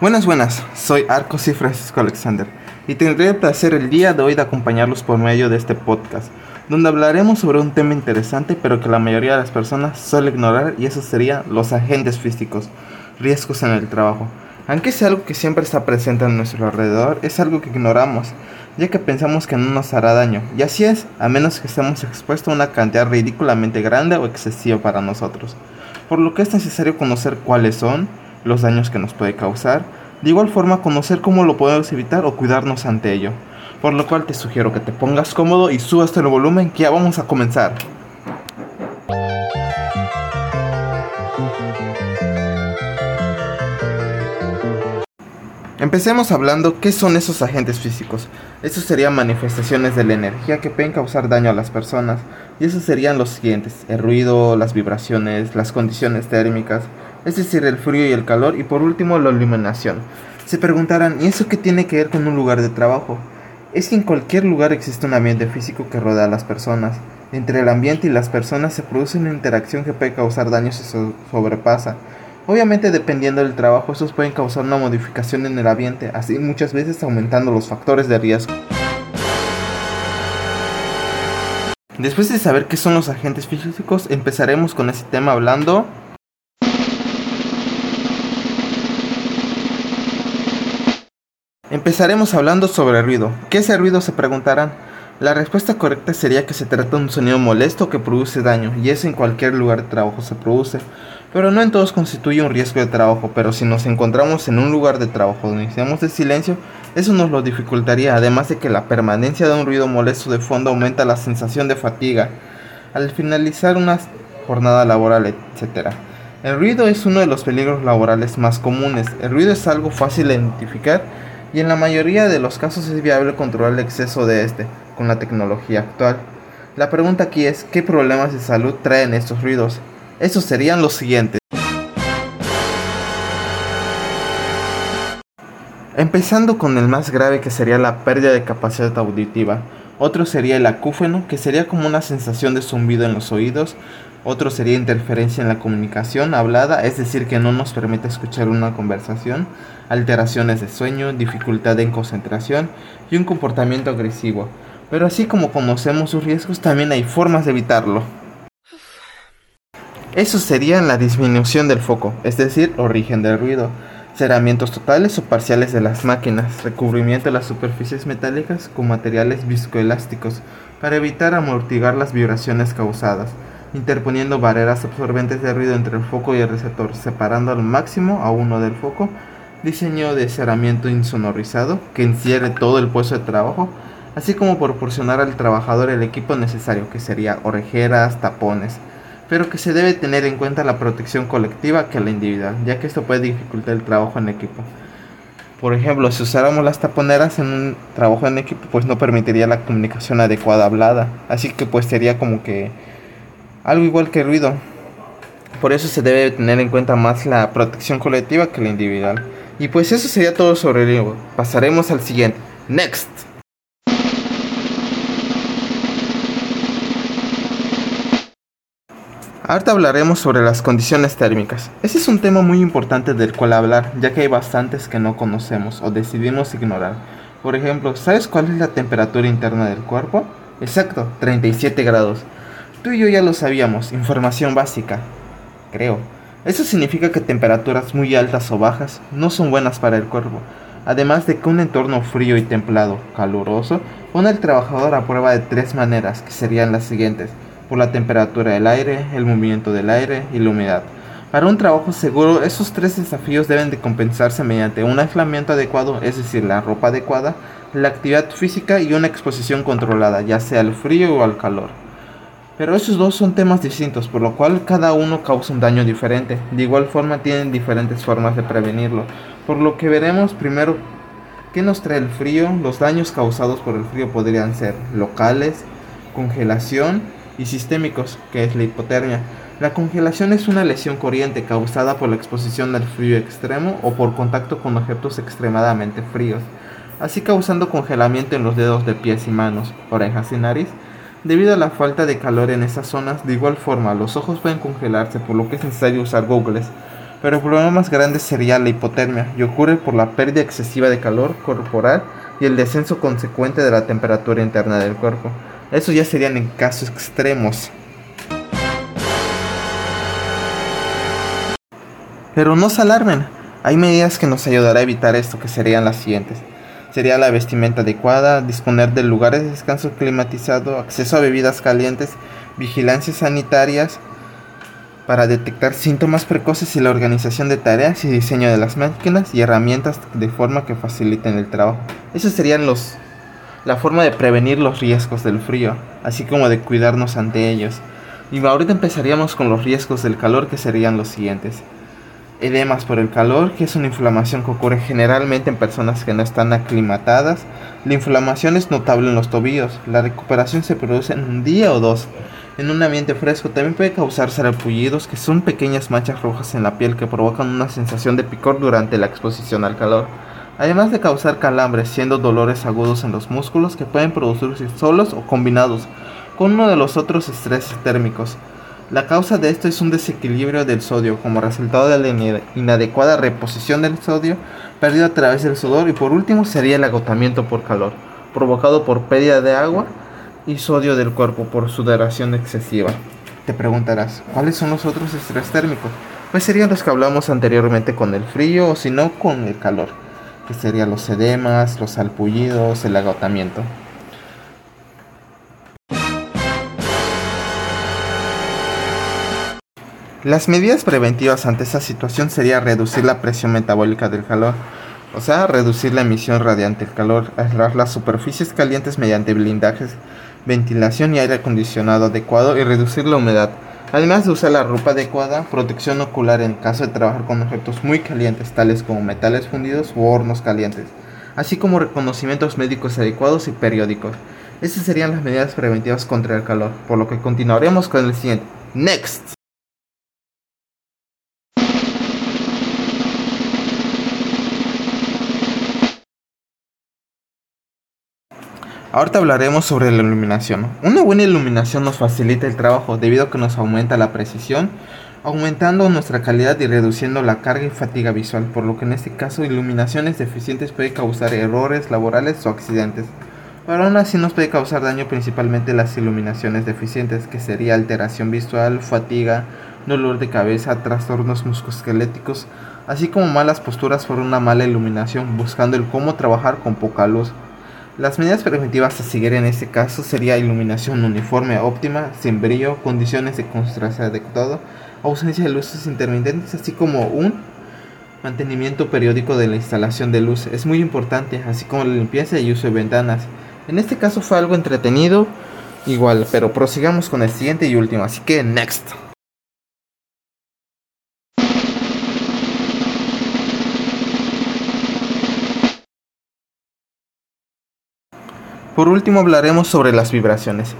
Buenas, buenas, soy Arcos y Francisco Alexander y tendré el placer el día de hoy de acompañarlos por medio de este podcast, donde hablaremos sobre un tema interesante pero que la mayoría de las personas suele ignorar y eso sería los agentes físicos, riesgos en el trabajo. Aunque es algo que siempre está presente a nuestro alrededor, es algo que ignoramos, ya que pensamos que no nos hará daño, y así es, a menos que estemos expuestos a una cantidad ridículamente grande o excesiva para nosotros, por lo que es necesario conocer cuáles son, los daños que nos puede causar, de igual forma conocer cómo lo podemos evitar o cuidarnos ante ello, por lo cual te sugiero que te pongas cómodo y subas el volumen que ya vamos a comenzar. Empecemos hablando qué son esos agentes físicos. Estos serían manifestaciones de la energía que pueden causar daño a las personas. Y esos serían los siguientes. El ruido, las vibraciones, las condiciones térmicas, es decir, el frío y el calor. Y por último, la iluminación. Se preguntarán, ¿y eso qué tiene que ver con un lugar de trabajo? Es que en cualquier lugar existe un ambiente físico que rodea a las personas. Entre el ambiente y las personas se produce una interacción que puede causar daños y se sobrepasa. Obviamente dependiendo del trabajo, estos pueden causar una modificación en el ambiente, así muchas veces aumentando los factores de riesgo. Después de saber qué son los agentes físicos, empezaremos con ese tema hablando Empezaremos hablando sobre ruido. ¿Qué es el ruido? Se preguntarán. La respuesta correcta sería que se trata de un sonido molesto que produce daño, y eso en cualquier lugar de trabajo se produce. Pero no en todos constituye un riesgo de trabajo, pero si nos encontramos en un lugar de trabajo donde necesitamos de silencio, eso nos lo dificultaría, además de que la permanencia de un ruido molesto de fondo aumenta la sensación de fatiga al finalizar una jornada laboral, etc. El ruido es uno de los peligros laborales más comunes. El ruido es algo fácil de identificar y en la mayoría de los casos es viable controlar el exceso de este con la tecnología actual. La pregunta aquí es, ¿qué problemas de salud traen estos ruidos? Estos serían los siguientes. Empezando con el más grave que sería la pérdida de capacidad auditiva. Otro sería el acúfeno, que sería como una sensación de zumbido en los oídos. Otro sería interferencia en la comunicación hablada, es decir, que no nos permite escuchar una conversación. Alteraciones de sueño, dificultad en concentración y un comportamiento agresivo. Pero así como conocemos sus riesgos, también hay formas de evitarlo. Eso sería la disminución del foco, es decir, origen del ruido, cerramientos totales o parciales de las máquinas, recubrimiento de las superficies metálicas con materiales viscoelásticos para evitar amortiguar las vibraciones causadas, interponiendo barreras absorbentes de ruido entre el foco y el receptor, separando al máximo a uno del foco, diseño de cerramiento insonorizado que encierre todo el puesto de trabajo, así como proporcionar al trabajador el equipo necesario, que sería orejeras, tapones, pero que se debe tener en cuenta la protección colectiva que la individual, ya que esto puede dificultar el trabajo en equipo. Por ejemplo, si usáramos las taponeras en un trabajo en equipo, pues no permitiría la comunicación adecuada hablada, así que pues sería como que algo igual que ruido. Por eso se debe tener en cuenta más la protección colectiva que la individual. Y pues eso sería todo sobre el. Pasaremos al siguiente. Next. Ahora hablaremos sobre las condiciones térmicas. Ese es un tema muy importante del cual hablar, ya que hay bastantes que no conocemos o decidimos ignorar. Por ejemplo, ¿sabes cuál es la temperatura interna del cuerpo? Exacto, 37 grados. Tú y yo ya lo sabíamos, información básica, creo. Eso significa que temperaturas muy altas o bajas no son buenas para el cuerpo, además de que un entorno frío y templado, caluroso, pone al trabajador a prueba de tres maneras, que serían las siguientes por la temperatura del aire, el movimiento del aire y la humedad. Para un trabajo seguro, esos tres desafíos deben de compensarse mediante un aislamiento adecuado, es decir, la ropa adecuada, la actividad física y una exposición controlada, ya sea al frío o al calor. Pero esos dos son temas distintos, por lo cual cada uno causa un daño diferente. De igual forma tienen diferentes formas de prevenirlo, por lo que veremos primero qué nos trae el frío. Los daños causados por el frío podrían ser locales, congelación, y sistémicos, que es la hipotermia. La congelación es una lesión corriente causada por la exposición al frío extremo o por contacto con objetos extremadamente fríos, así causando congelamiento en los dedos de pies y manos, orejas y nariz. Debido a la falta de calor en esas zonas, de igual forma los ojos pueden congelarse, por lo que es necesario usar goggles. pero el problema más grande sería la hipotermia y ocurre por la pérdida excesiva de calor corporal y el descenso consecuente de la temperatura interna del cuerpo. Eso ya serían en casos extremos. Pero no se alarmen, hay medidas que nos ayudarán a evitar esto, que serían las siguientes. Sería la vestimenta adecuada, disponer de lugares de descanso climatizado, acceso a bebidas calientes, vigilancias sanitarias para detectar síntomas precoces y la organización de tareas y diseño de las máquinas y herramientas de forma que faciliten el trabajo. Esos serían los la forma de prevenir los riesgos del frío, así como de cuidarnos ante ellos. Y ahorita empezaríamos con los riesgos del calor que serían los siguientes edemas por el calor, que es una inflamación que ocurre generalmente en personas que no están aclimatadas. La inflamación es notable en los tobillos. La recuperación se produce en un día o dos. En un ambiente fresco también puede causar sarpullidos, que son pequeñas manchas rojas en la piel que provocan una sensación de picor durante la exposición al calor. Además de causar calambres, siendo dolores agudos en los músculos que pueden producirse solos o combinados con uno de los otros estreses térmicos. La causa de esto es un desequilibrio del sodio como resultado de la inadecuada reposición del sodio perdido a través del sudor y por último sería el agotamiento por calor, provocado por pérdida de agua y sodio del cuerpo por sudoración excesiva. Te preguntarás, ¿cuáles son los otros estrés térmicos? Pues serían los que hablamos anteriormente con el frío o si no con el calor, que serían los edemas, los salpullidos, el agotamiento. Las medidas preventivas ante esta situación sería reducir la presión metabólica del calor, o sea, reducir la emisión radiante del calor, aislar las superficies calientes mediante blindajes, ventilación y aire acondicionado adecuado y reducir la humedad. Además de usar la ropa adecuada, protección ocular en caso de trabajar con objetos muy calientes, tales como metales fundidos u hornos calientes, así como reconocimientos médicos adecuados y periódicos. Estas serían las medidas preventivas contra el calor, por lo que continuaremos con el siguiente. Next. Ahorita hablaremos sobre la iluminación. Una buena iluminación nos facilita el trabajo debido a que nos aumenta la precisión, aumentando nuestra calidad y reduciendo la carga y fatiga visual, por lo que en este caso iluminaciones deficientes puede causar errores laborales o accidentes. Pero aún así nos puede causar daño principalmente las iluminaciones deficientes, que sería alteración visual, fatiga, dolor de cabeza, trastornos musculoesqueléticos, así como malas posturas por una mala iluminación, buscando el cómo trabajar con poca luz. Las medidas preventivas a seguir en este caso sería iluminación uniforme óptima, sin brillo, condiciones de concentración adecuado, ausencia de luces intermitentes, así como un mantenimiento periódico de la instalación de luz. Es muy importante, así como la limpieza y uso de ventanas. En este caso fue algo entretenido, igual, pero prosigamos con el siguiente y último, así que next. Por último hablaremos sobre las vibraciones.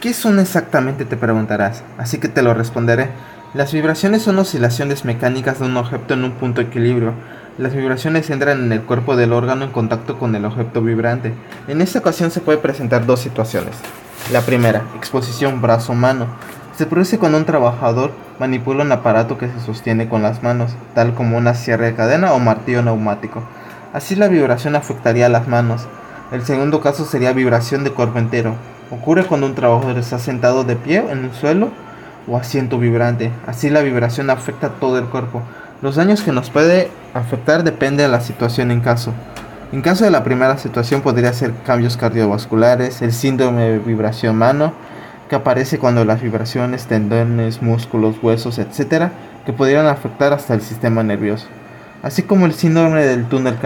¿Qué son exactamente? te preguntarás, así que te lo responderé. Las vibraciones son oscilaciones mecánicas de un objeto en un punto de equilibrio. Las vibraciones entran en el cuerpo del órgano en contacto con el objeto vibrante. En esta ocasión se puede presentar dos situaciones. La primera, exposición brazo-mano. Se produce cuando un trabajador manipula un aparato que se sostiene con las manos, tal como una sierra de cadena o martillo neumático. Así la vibración afectaría a las manos. El segundo caso sería vibración de cuerpo entero. Ocurre cuando un trabajador está sentado de pie en el suelo o asiento vibrante. Así la vibración afecta a todo el cuerpo. Los daños que nos puede afectar depende de la situación en caso. En caso de la primera situación podría ser cambios cardiovasculares, el síndrome de vibración mano, que aparece cuando las vibraciones, tendones, músculos, huesos, etc., que pudieran afectar hasta el sistema nervioso así como el síndrome del túnel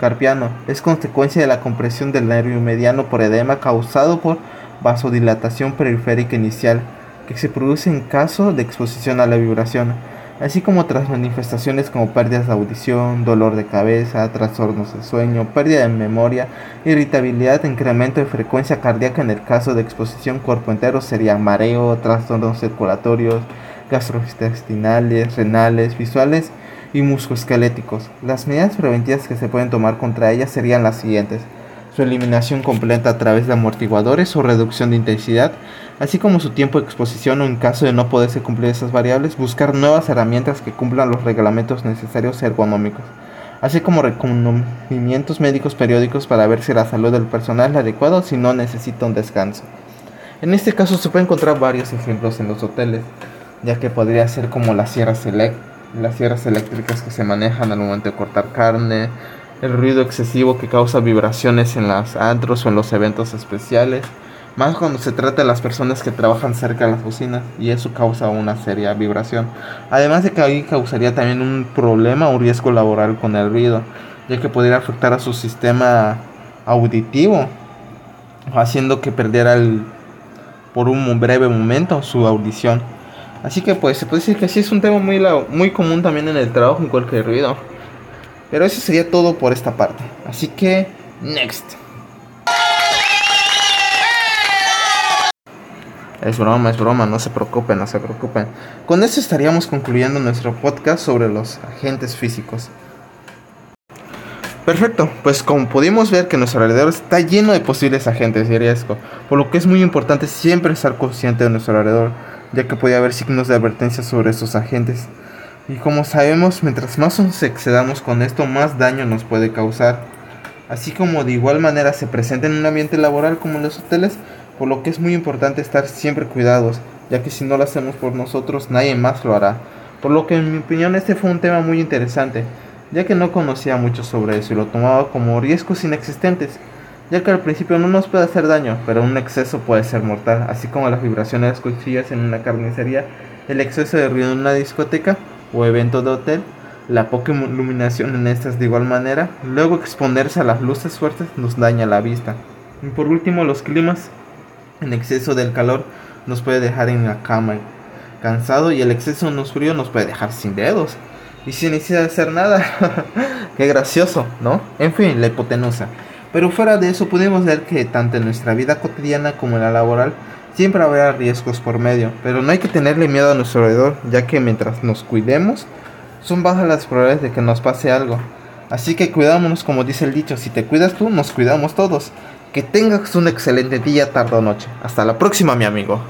carpiano. Es consecuencia de la compresión del nervio mediano por edema causado por vasodilatación periférica inicial, que se produce en caso de exposición a la vibración, así como otras manifestaciones como pérdidas de audición, dolor de cabeza, trastornos de sueño, pérdida de memoria, irritabilidad, incremento de frecuencia cardíaca en el caso de exposición cuerpo entero sería mareo, trastornos circulatorios, gastrointestinales, renales, visuales, y muscoesqueléticos. Las medidas preventivas que se pueden tomar contra ellas serían las siguientes. su eliminación completa a través de amortiguadores o reducción de intensidad, así como su tiempo de exposición o en caso de no poderse cumplir esas variables, buscar nuevas herramientas que cumplan los reglamentos necesarios ergonómicos, así como reconocimientos médicos periódicos para ver si la salud del personal es adecuada o si no necesita un descanso. En este caso se puede encontrar varios ejemplos en los hoteles, ya que podría ser como las sierras, las sierras eléctricas que se manejan al momento de cortar carne, el ruido excesivo que causa vibraciones en las antros o en los eventos especiales, más cuando se trata de las personas que trabajan cerca de las bocinas y eso causa una seria vibración. Además de que ahí causaría también un problema o riesgo laboral con el ruido, ya que podría afectar a su sistema auditivo, haciendo que perdiera el, por un breve momento su audición. Así que pues se puede decir que sí es un tema muy, muy común también en el trabajo en cualquier ruido. Pero eso sería todo por esta parte. Así que, next. Es broma, es broma, no se preocupen, no se preocupen. Con esto estaríamos concluyendo nuestro podcast sobre los agentes físicos. Perfecto, pues como pudimos ver que nuestro alrededor está lleno de posibles agentes de riesgo, por lo que es muy importante siempre estar consciente de nuestro alrededor, ya que puede haber signos de advertencia sobre estos agentes. Y como sabemos, mientras más nos excedamos con esto, más daño nos puede causar. Así como de igual manera se presenta en un ambiente laboral como en los hoteles, por lo que es muy importante estar siempre cuidados, ya que si no lo hacemos por nosotros, nadie más lo hará. Por lo que en mi opinión este fue un tema muy interesante, ya que no conocía mucho sobre eso y lo tomaba como riesgos inexistentes, ya que al principio no nos puede hacer daño, pero un exceso puede ser mortal, así como las vibraciones de las cuchillas en una carnicería, el exceso de ruido en una discoteca o evento de hotel, la poca iluminación en estas de igual manera, luego exponerse a las luces fuertes nos daña la vista. Y por último, los climas en exceso del calor nos puede dejar en la cama cansado y el exceso de los fríos nos puede dejar sin dedos y sin necesidad de hacer nada. Qué gracioso, ¿no? En fin, la hipotenusa. Pero fuera de eso pudimos ver que tanto en nuestra vida cotidiana como en la laboral siempre habrá riesgos por medio, pero no hay que tenerle miedo a nuestro alrededor, ya que mientras nos cuidemos, son bajas las probabilidades de que nos pase algo. Así que cuidámonos como dice el dicho, si te cuidas tú, nos cuidamos todos. Que tengas un excelente día, tarde o noche. Hasta la próxima, mi amigo.